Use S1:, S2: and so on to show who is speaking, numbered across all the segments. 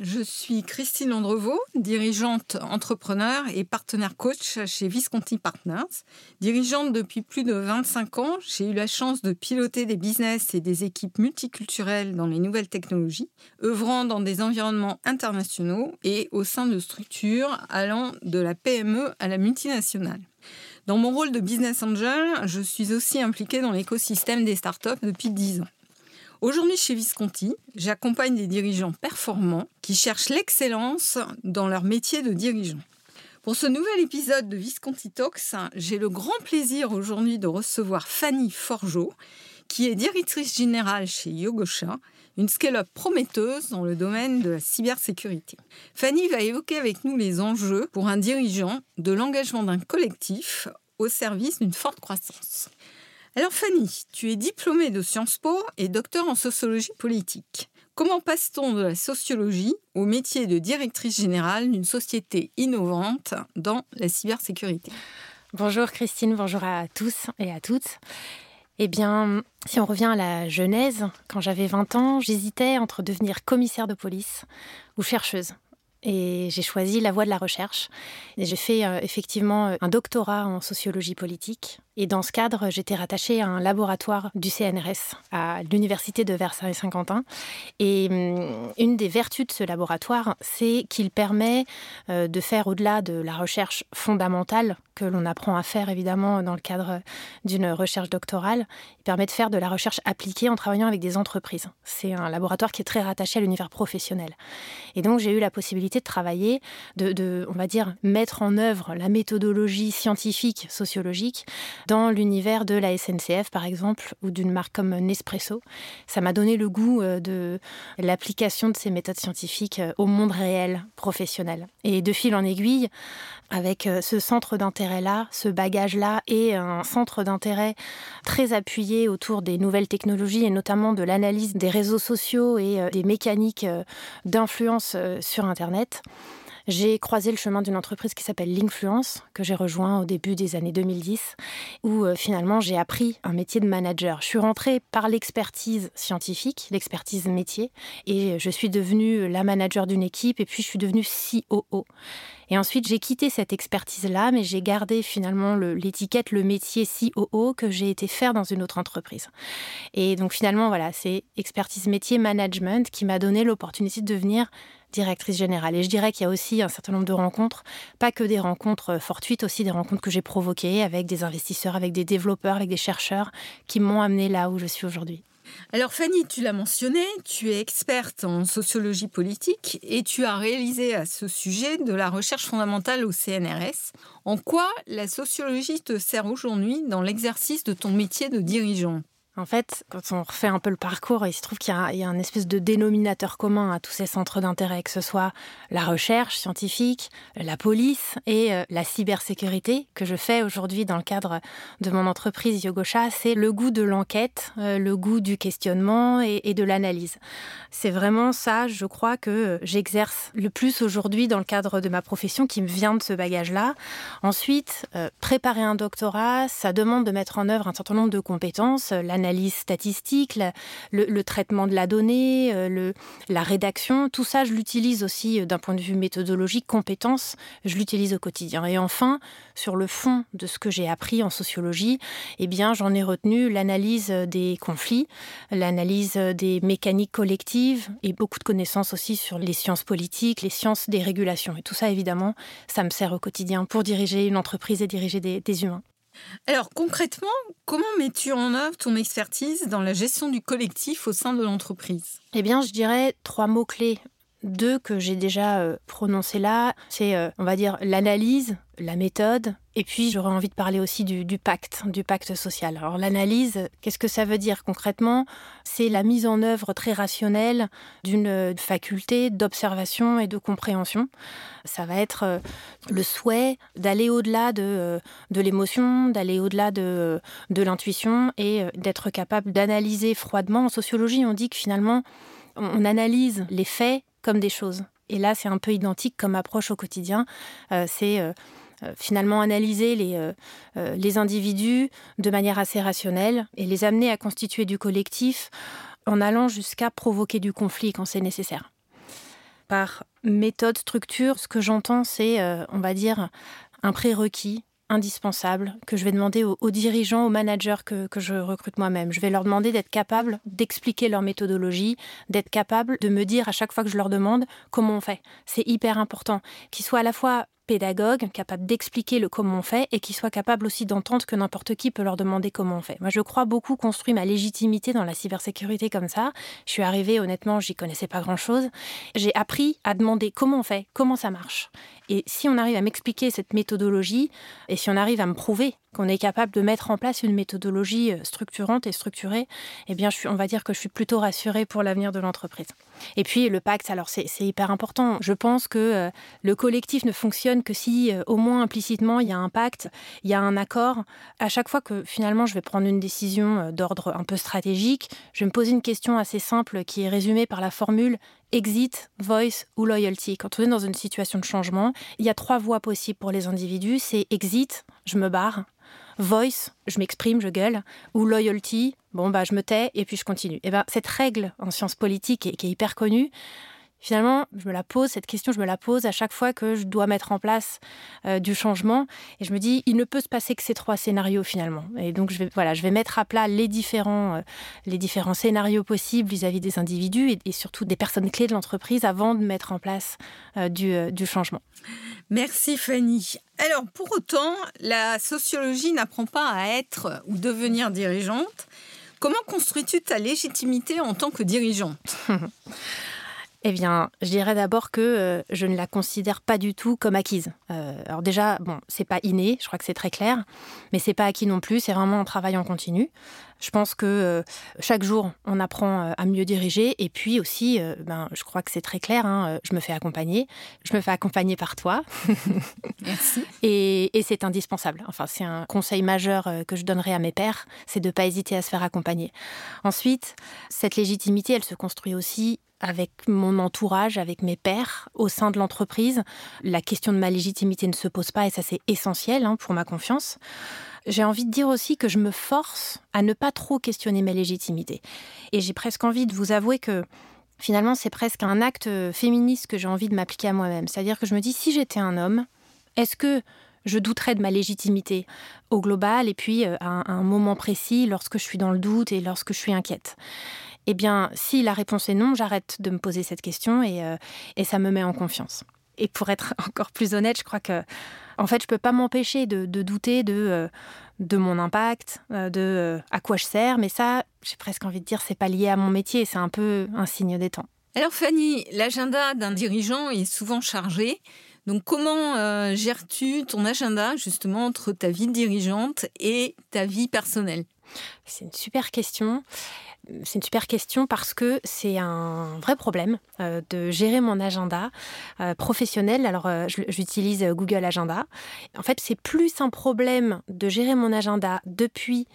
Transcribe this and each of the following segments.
S1: Je suis Christine Andrevaux, dirigeante entrepreneur et partenaire coach chez Visconti Partners. Dirigeante depuis plus de 25 ans, j'ai eu la chance de piloter des business et des équipes multiculturelles dans les nouvelles technologies, œuvrant dans des environnements internationaux et au sein de structures allant de la PME à la multinationale. Dans mon rôle de business angel, je suis aussi impliquée dans l'écosystème des startups depuis 10 ans. Aujourd'hui, chez Visconti, j'accompagne des dirigeants performants qui cherchent l'excellence dans leur métier de dirigeant. Pour ce nouvel épisode de Visconti Talks, j'ai le grand plaisir aujourd'hui de recevoir Fanny Forgeot, qui est directrice générale chez Yogosha, une scale-up prometteuse dans le domaine de la cybersécurité. Fanny va évoquer avec nous les enjeux pour un dirigeant de l'engagement d'un collectif au service d'une forte croissance. Alors Fanny, tu es diplômée de Sciences Po et docteur en sociologie politique. Comment passe-t-on de la sociologie au métier de directrice générale d'une société innovante dans la cybersécurité?
S2: Bonjour Christine, bonjour à tous et à toutes. Eh bien, si on revient à la genèse, quand j'avais 20 ans, j'hésitais entre devenir commissaire de police ou chercheuse. Et j'ai choisi la voie de la recherche. Et j'ai fait euh, effectivement un doctorat en sociologie politique et dans ce cadre, j'étais rattachée à un laboratoire du CNRS à l'université de Versailles-Saint-Quentin. Et hum, une des vertus de ce laboratoire, c'est qu'il permet euh, de faire au-delà de la recherche fondamentale que l'on apprend à faire évidemment dans le cadre d'une recherche doctorale, il permet de faire de la recherche appliquée en travaillant avec des entreprises. C'est un laboratoire qui est très rattaché à l'univers professionnel. Et donc j'ai eu la possibilité de travailler, de, de, on va dire, mettre en œuvre la méthodologie scientifique, sociologique dans l'univers de la SNCF, par exemple, ou d'une marque comme Nespresso. Ça m'a donné le goût euh, de l'application de ces méthodes scientifiques euh, au monde réel, professionnel. Et de fil en aiguille, avec euh, ce centre d'intérêt-là, ce bagage-là, et un centre d'intérêt très appuyé autour des nouvelles technologies, et notamment de l'analyse des réseaux sociaux et des mécaniques d'influence sur Internet, j'ai croisé le chemin d'une entreprise qui s'appelle L'Influence, que j'ai rejoint au début des années 2010, où euh, finalement j'ai appris un métier de manager. Je suis rentrée par l'expertise scientifique, l'expertise métier, et je suis devenue la manager d'une équipe, et puis je suis devenue COO. Et ensuite, j'ai quitté cette expertise-là, mais j'ai gardé finalement l'étiquette, le, métier COO que j'ai été faire dans une autre entreprise. Et donc finalement, voilà, c'est expertise métier management qui m'a donné l'opportunité de devenir directrice générale. Et je dirais qu'il y a aussi un certain nombre de rencontres, pas que des rencontres fortuites, aussi des rencontres que j'ai provoquées avec des investisseurs, avec des développeurs, avec des chercheurs qui m'ont amené là où je suis aujourd'hui.
S1: Alors Fanny, tu l'as mentionné, tu es experte en sociologie politique et tu as réalisé à ce sujet de la recherche fondamentale au CNRS. En quoi la sociologie te sert aujourd'hui dans l'exercice de ton métier de dirigeant?
S2: En fait, quand on refait un peu le parcours, il se trouve qu'il y, a un espèce de dénominateur commun à tous ces centres d'intérêt, que ce soit la recherche scientifique, la police et euh, la cybersécurité que je fais aujourd'hui dans le cadre de mon entreprise Yogosha, c'est le goût de l'enquête, euh, le goût du questionnement et, de l'analyse. C'est vraiment ça, je crois, que j'exerce le plus aujourd'hui dans le cadre de ma profession qui me vient de ce bagage-là. Ensuite, euh, préparer un doctorat, ça demande de mettre en œuvre un certain nombre de compétences, l'analyse statistique, le, traitement de la donnée, euh, le, la rédaction, tout ça, je l'utilise aussi euh, d'un point de vue méthodologique, compétence, je l'utilise au quotidien. Et enfin, sur le fond de ce que j'ai appris en sociologie, eh bien, j'en ai retenu l'analyse des conflits, l'analyse des mécaniques collectives et beaucoup de connaissances aussi sur les sciences politiques, les sciences des régulations. Et tout ça, évidemment, ça me sert au quotidien pour diriger une entreprise et diriger des humains.
S1: Alors concrètement, comment mets-tu en œuvre ton expertise dans la gestion du collectif au sein de l'entreprise?
S2: Eh bien, je dirais trois mots-clés deux que j'ai déjà euh, prononcés là. C'est, euh, on va dire, l'analyse, la méthode, et puis j'aurais envie de parler aussi du, pacte, du pacte social. Alors l'analyse, qu'est-ce que ça veut dire concrètement? C'est la mise en œuvre très rationnelle d'une euh, faculté d'observation et de compréhension. Ça va être le souhait d'aller au-delà de, de l'émotion, d'aller au-delà de, de l'intuition et d'être capable d'analyser froidement. En sociologie, on dit que finalement, on analyse les faits comme des choses. Et là, c'est un peu identique comme approche au quotidien. Euh, c'est euh, euh, finalement analyser les, les individus de manière assez rationnelle et les amener à constituer du collectif en allant jusqu'à provoquer du conflit quand c'est nécessaire. Par méthode, structure, ce que j'entends, c'est, on va dire, un prérequis indispensable que je vais demander aux, dirigeants, aux managers que, que je recrute moi-même. Je vais leur demander d'être capables d'expliquer leur méthodologie, d'être capables de me dire à chaque fois que je leur demande comment on fait. C'est hyper important qu'ils soient à la fois pédagogue, capable d'expliquer le comment on fait et qui soit capable aussi d'entendre que n'importe qui peut leur demander comment on fait. Moi, je crois beaucoup construire ma légitimité dans la cybersécurité comme ça. Je suis arrivée, honnêtement, j'y connaissais pas grand-chose. J'ai appris à demander comment on fait, comment ça marche. Et si on arrive à m'expliquer cette méthodologie et si on arrive à me prouver qu'on est capable de mettre en place une méthodologie euh, structurante et structurée, eh bien, on va dire que je suis plutôt rassurée pour l'avenir de l'entreprise. Et puis le pacte, alors c'est hyper important. Je pense que euh, le collectif ne fonctionne que si euh, au moins implicitement il y a un pacte, il y a un accord. À chaque fois que finalement je vais prendre une décision d'ordre un peu stratégique, je vais me poser une question assez simple qui est résumée par la formule exit, voice ou loyalty. Quand on est dans une situation de changement, il y a trois voies possibles pour les individus. C'est exit, je me barre. Voice, je m'exprime, je gueule. Ou loyalty, bon, bah, je me tais et puis je continue. Et eh ben, cette règle en sciences politiques qui est hyper connue, Finalement, je me la pose, cette question, je me la pose à chaque fois que je dois mettre en place euh, du changement. Et je me dis, il ne peut se passer que ces trois scénarios finalement. Et donc, je vais, voilà, je vais mettre à plat les différents, euh, les différents scénarios possibles vis-à-vis des individus et, surtout des personnes clés de l'entreprise avant de mettre en place euh, du, du changement.
S1: Merci Fanny. Alors, pour autant, la sociologie n'apprend pas à être ou devenir dirigeante. Comment construis-tu ta légitimité en tant que dirigeante?
S2: Eh bien, je dirais d'abord que euh, je ne la considère pas du tout comme acquise. Euh, alors déjà, bon, c'est pas inné, je crois que c'est très clair, mais c'est pas acquis non plus, c'est vraiment un travail en continu. Je pense que euh, chaque jour, on apprend à mieux diriger, et puis aussi, ben, je crois que c'est très clair, hein, je me fais accompagner, je me fais accompagner par toi.
S1: Merci.
S2: et, et c'est indispensable. Enfin, c'est un conseil majeur que je donnerai à mes pères, c'est de ne pas hésiter à se faire accompagner. Ensuite, cette légitimité, elle se construit aussi avec mon entourage, avec mes pairs au sein de l'entreprise. La question de ma légitimité ne se pose pas et ça c'est essentiel hein, pour ma confiance. J'ai envie de dire aussi que je me force à ne pas trop questionner ma légitimité. Et j'ai presque envie de vous avouer que finalement c'est presque un acte féministe que j'ai envie de m'appliquer à moi-même. C'est-à-dire que je me dis si j'étais un homme, est-ce que je douterais de ma légitimité au global et puis euh, à un moment précis lorsque je suis dans le doute et lorsque je suis inquiète? Eh bien, si la réponse est non, j'arrête de me poser cette question euh, et, ça me met en confiance. Et pour être encore plus honnête, je crois que, en fait, je peux pas m'empêcher de, douter de, euh, de mon impact, euh, de à quoi je sers, mais ça, j'ai presque envie de dire, c'est pas lié à mon métier, c'est un peu un signe des temps.
S1: Alors Fanny, l'agenda d'un dirigeant est souvent chargé. Donc comment gères-tu ton agenda justement entre ta vie de dirigeante et ta vie personnelle?
S2: C'est une super question c'est une super question parce que c'est un vrai problème euh, de gérer mon agenda euh, professionnel. Alors, euh, j'utilise Google Agenda. En fait, c'est plus un problème de gérer mon agenda depuis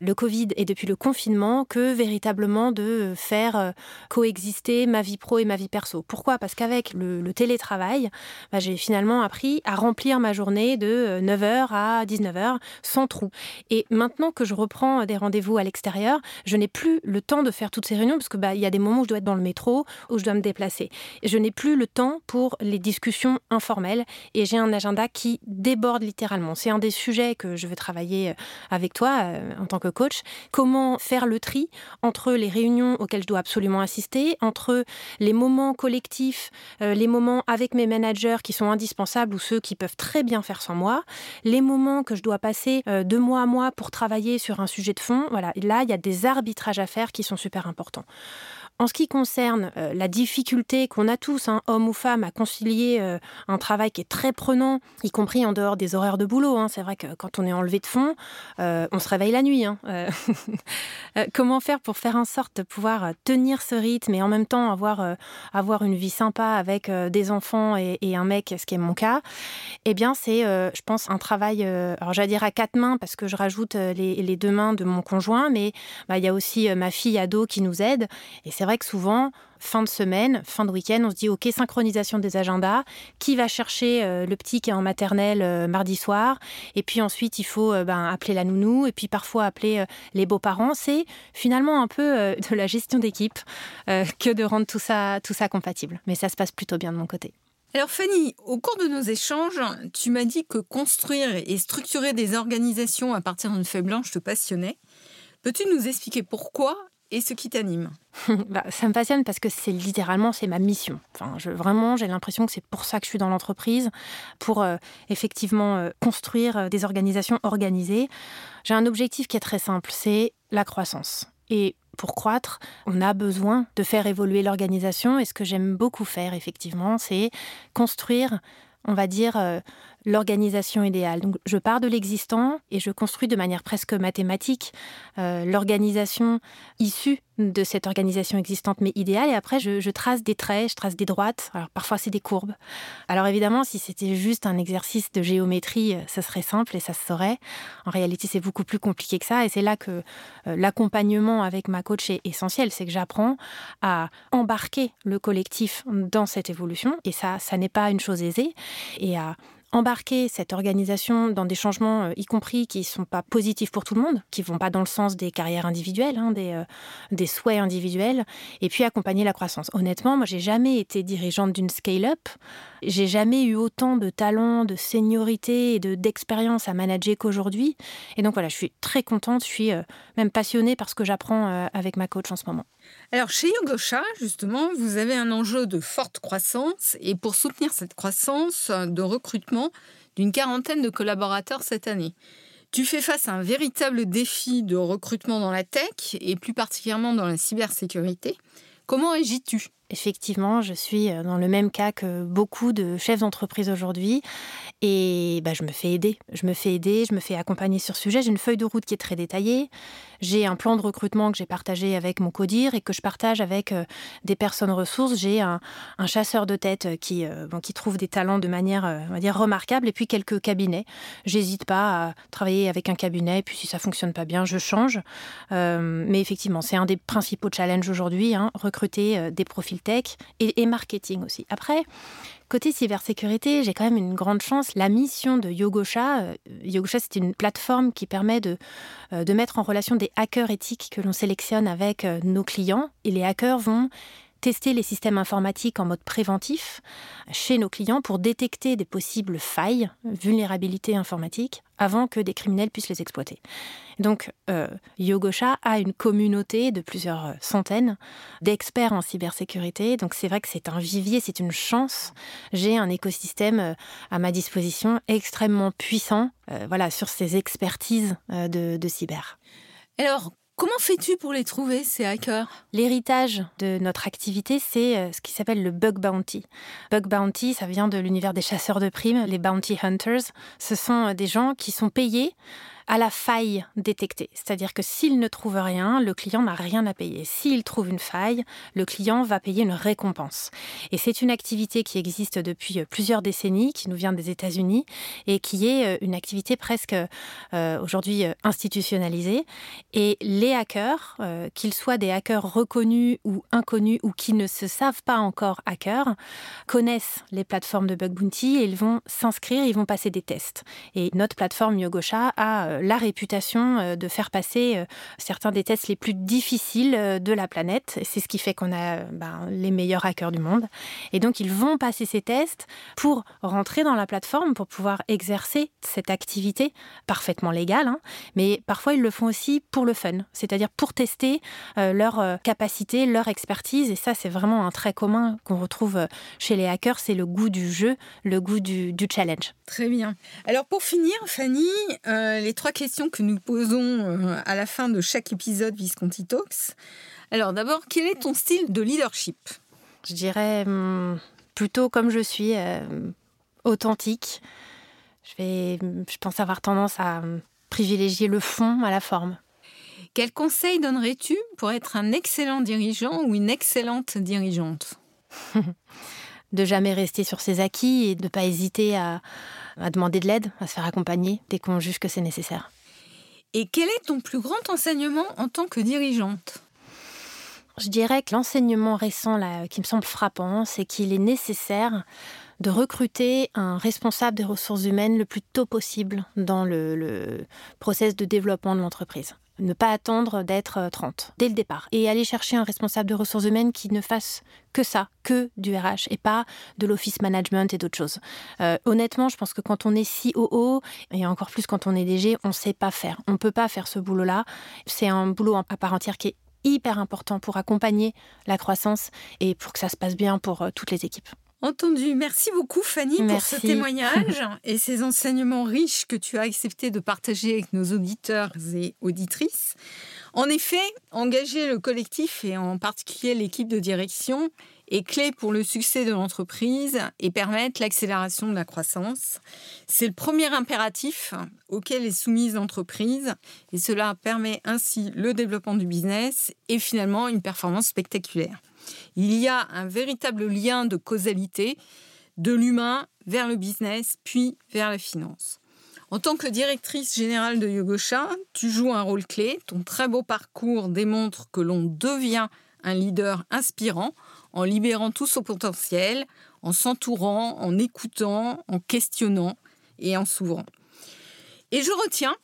S2: le Covid et depuis le confinement que véritablement de faire coexister ma vie pro et ma vie perso. Pourquoi? Parce qu'avec le, télétravail, bah, j'ai finalement appris à remplir ma journée de 9h à 19h sans trou. Et maintenant que je reprends des rendez-vous à l'extérieur, je n'ai plus le temps de faire toutes ces réunions parce que bah il y a des moments où je dois être dans le métro, où je dois me déplacer. Je n'ai plus le temps pour les discussions informelles et j'ai un agenda qui déborde littéralement. C'est un des sujets que je veux travailler euh, avec toi euh, en tant que coach. Comment faire le tri entre les réunions auxquelles je dois absolument assister, entre les moments collectifs, euh, les moments avec mes managers qui sont indispensables ou ceux qui peuvent très bien faire sans moi, les moments que je dois passer de mois à mois pour travailler sur un sujet de fond. Voilà, là il y a des arbitrages à faire qui sont super importants. En ce qui concerne euh, la difficulté qu'on a tous, hein, hommes ou femmes, à concilier euh, un travail qui est très prenant, y compris en dehors des horaires de boulot, hein, c'est vrai que quand on est enlevé de fond, euh, on se réveille la nuit. Hein, comment faire pour faire en sorte de pouvoir tenir ce rythme et en même temps avoir, avoir une vie sympa avec des enfants et, un mec, ce qui est mon cas? Eh bien, c'est, je pense, un travail, alors j'allais dire à quatre mains parce que je rajoute les, deux mains de mon conjoint, mais bah, il y a aussi ma fille ado qui nous aide. Et c'est vrai que souvent, fin de semaine, fin de week-end, on se dit OK, synchronisation des agendas. Qui va chercher euh, le petit qui est en maternelle euh, mardi soir? Et puis ensuite, il faut euh, ben, appeler la nounou et puis parfois appeler les beaux-parents. C'est finalement un peu de la gestion d'équipe que de rendre tout ça, tout ça compatible. Mais ça se passe plutôt bien de mon côté.
S1: Alors Fanny, au cours de nos échanges, tu m'as dit que construire et structurer des organisations à partir d'une feuille blanche te passionnait. Peux-tu nous expliquer pourquoi et ce qui t'anime
S2: bah, Ça me passionne parce que c'est littéralement c'est ma mission. Enfin, je, vraiment, j'ai l'impression que c'est pour ça que je suis dans l'entreprise, pour euh, effectivement euh, construire euh, des organisations organisées. J'ai un objectif qui est très simple, c'est la croissance. Et pour croître, on a besoin de faire évoluer l'organisation. Et ce que j'aime beaucoup faire, effectivement, c'est construire on va dire, l'organisation idéale. Donc, je pars de l'existant et je construis de manière presque mathématique euh, l'organisation issue de cette organisation existante mais idéale. Et après, je, trace des traits, je trace des droites. Alors, parfois, c'est des courbes. Alors, évidemment, si c'était juste un exercice de géométrie, euh, ça serait simple et ça se saurait. En réalité, c'est beaucoup plus compliqué que ça. Et c'est là que euh, l'accompagnement avec ma coach est essentiel. C'est que j'apprends à embarquer le collectif dans cette évolution. Et ça, ça n'est pas une chose aisée. Et à embarquer cette organisation dans des changements, euh, y compris qui ne sont pas positifs pour tout le monde, qui vont pas dans le sens des carrières individuelles, hein, des, euh, des souhaits individuels, et puis accompagner la croissance. Honnêtement, moi, j'ai jamais été dirigeante d'une scale-up. J'ai jamais eu autant de talent, de seniorité et de d'expérience à manager qu'aujourd'hui. Et donc voilà, je suis très contente, je suis euh, même passionnée par ce que j'apprends avec ma coach en ce moment.
S1: Alors chez Yogosha, justement, vous avez un enjeu de forte croissance et pour soutenir cette croissance de recrutement d'une quarantaine de collaborateurs cette année. Tu fais face à un véritable défi de recrutement dans la tech et plus particulièrement dans la cybersécurité. Comment agis-tu
S2: Effectivement, je suis euh, dans le même cas que beaucoup de chefs d'entreprise aujourd'hui et bah, je me fais aider. Je me fais aider, je me fais accompagner sur ce sujet. J'ai une feuille de route qui est très détaillée. J'ai un plan de recrutement que j'ai partagé avec mon codir et que je partage avec euh, des personnes ressources. J'ai un, chasseur de tête qui, euh, qui trouve des talents de manière on va dire, remarquable et puis quelques cabinets. J'hésite pas à travailler avec un cabinet et puis si ça fonctionne pas bien, je change. mais effectivement, c'est un des principaux challenges aujourd'hui, hein, recruter des profils tech et, marketing aussi. Après, Côté cybersécurité, j'ai quand même une grande chance. La mission de Yogosha, euh, Yogosha c'est une plateforme qui permet de, euh, de mettre en relation des hackers éthiques que l'on sélectionne avec euh, nos clients. Et les hackers vont tester les systèmes informatiques en mode préventif chez nos clients pour détecter des possibles failles, vulnérabilités informatiques, avant que des criminels puissent les exploiter. Donc, euh, Yogosha a une communauté de plusieurs centaines d'experts en cybersécurité. Donc, c'est vrai que c'est un vivier, c'est une chance. J'ai un écosystème euh, à ma disposition extrêmement puissant euh, voilà, sur ces expertises de cyber.
S1: Alors, Comment fais-tu pour les trouver, ces hackers?
S2: L'héritage de notre activité, c'est euh, ce qui s'appelle le bug bounty. Bug bounty, ça vient de l'univers des chasseurs de primes, les bounty hunters. Ce sont euh, des gens qui sont payés à la faille détectée. C'est-à-dire que s'il ne trouve rien, le client n'a rien à payer. S'il trouve une faille, le client va payer une récompense. Et c'est une activité qui existe depuis euh, plusieurs décennies, qui nous vient des États-Unis et qui est euh, une activité presque euh, aujourd'hui institutionnalisée. Et les hackers, qu'ils soient des hackers reconnus ou inconnus ou qui ne se savent pas encore hackers, connaissent les plateformes de bug bounty et ils vont s'inscrire, ils vont passer des tests. Et notre plateforme Yogosha a la réputation euh, de faire passer euh, certains des tests les plus difficiles euh, de la planète. C'est ce qui fait qu'on a ben, les meilleurs hackers du monde. Et donc, ils vont passer ces tests pour rentrer dans la plateforme, pour pouvoir exercer cette activité parfaitement légale. Hein. Mais parfois, ils le font aussi pour le fun, c'est-à-dire pour tester leur capacité, leur expertise. Et ça, c'est vraiment un trait commun qu'on retrouve chez les hackers, c'est le goût du jeu, le goût du, challenge.
S1: Très bien. Alors, pour finir, Fanny, les trois questions que nous posons euh, à la fin de chaque épisode Visconti Talks. Alors d'abord, quel est ton style de leadership?
S2: Je dirais hum, plutôt comme je suis, euh, authentique. Je, vais, je pense avoir tendance à hum, privilégier le fond à la forme.
S1: Quel conseil donnerais-tu pour être un excellent dirigeant ou une excellente dirigeante?
S2: De jamais rester sur ses acquis et de ne pas hésiter à, à demander de l'aide, à se faire accompagner dès qu'on juge que c'est nécessaire.
S1: Et quel est ton plus grand enseignement en tant que dirigeante?
S2: Je dirais que l'enseignement récent là, qui me semble frappant, c'est qu'il est nécessaire de recruter un responsable des ressources humaines le plus tôt possible dans le, le process de développement de l'entreprise. Ne pas attendre d'être 30 dès le départ et aller chercher un responsable de ressources humaines qui ne fasse que ça, que du RH et pas de l'office management et d'autres choses. Euh, honnêtement, je pense que quand on est COO et encore plus quand on est DG, on ne sait pas faire. On ne peut pas faire ce boulot-là. C'est un boulot à part entière qui est hyper important pour accompagner la croissance et pour que ça se passe bien pour euh, toutes les équipes.
S1: Entendu. Merci beaucoup Fanny pour ce témoignage et ces enseignements riches que tu as accepté de partager avec nos auditeurs et auditrices. En effet, engager le collectif et en particulier l'équipe de direction est clé pour le succès de l'entreprise et permettre l'accélération de la croissance. C'est le premier impératif auquel est soumise l'entreprise et cela permet ainsi le développement du business et finalement une performance spectaculaire. Il y a un véritable lien de causalité de l'humain vers le business, puis vers la finance. En tant que directrice générale de Yogosha, tu joues un rôle clé. Ton très beau parcours démontre que l'on devient un leader inspirant en libérant tout son potentiel, en s'entourant, en écoutant, en questionnant et en s'ouvrant. Et je retiens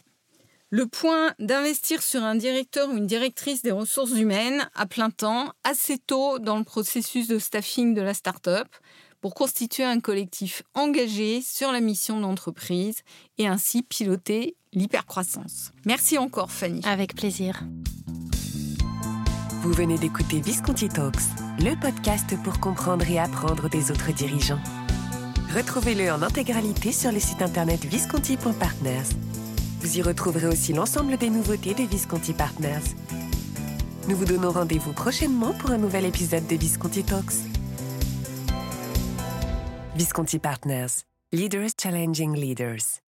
S1: le point d'investir sur un directeur ou une directrice des ressources humaines à plein temps assez tôt dans le processus de staffing de la start-up pour constituer un collectif engagé sur la mission de l'entreprise et ainsi piloter l'hypercroissance. Merci encore Fanny.
S2: Avec plaisir.
S3: Vous venez d'écouter Visconti Talks, le podcast pour comprendre et apprendre des autres dirigeants. Retrouvez-le en intégralité sur le site internet visconti.partners. Vous y retrouverez aussi l'ensemble des nouveautés de Visconti Partners. Nous vous donnons rendez-vous prochainement pour un nouvel épisode de Visconti Talks. Visconti Partners, Leaders Challenging Leaders.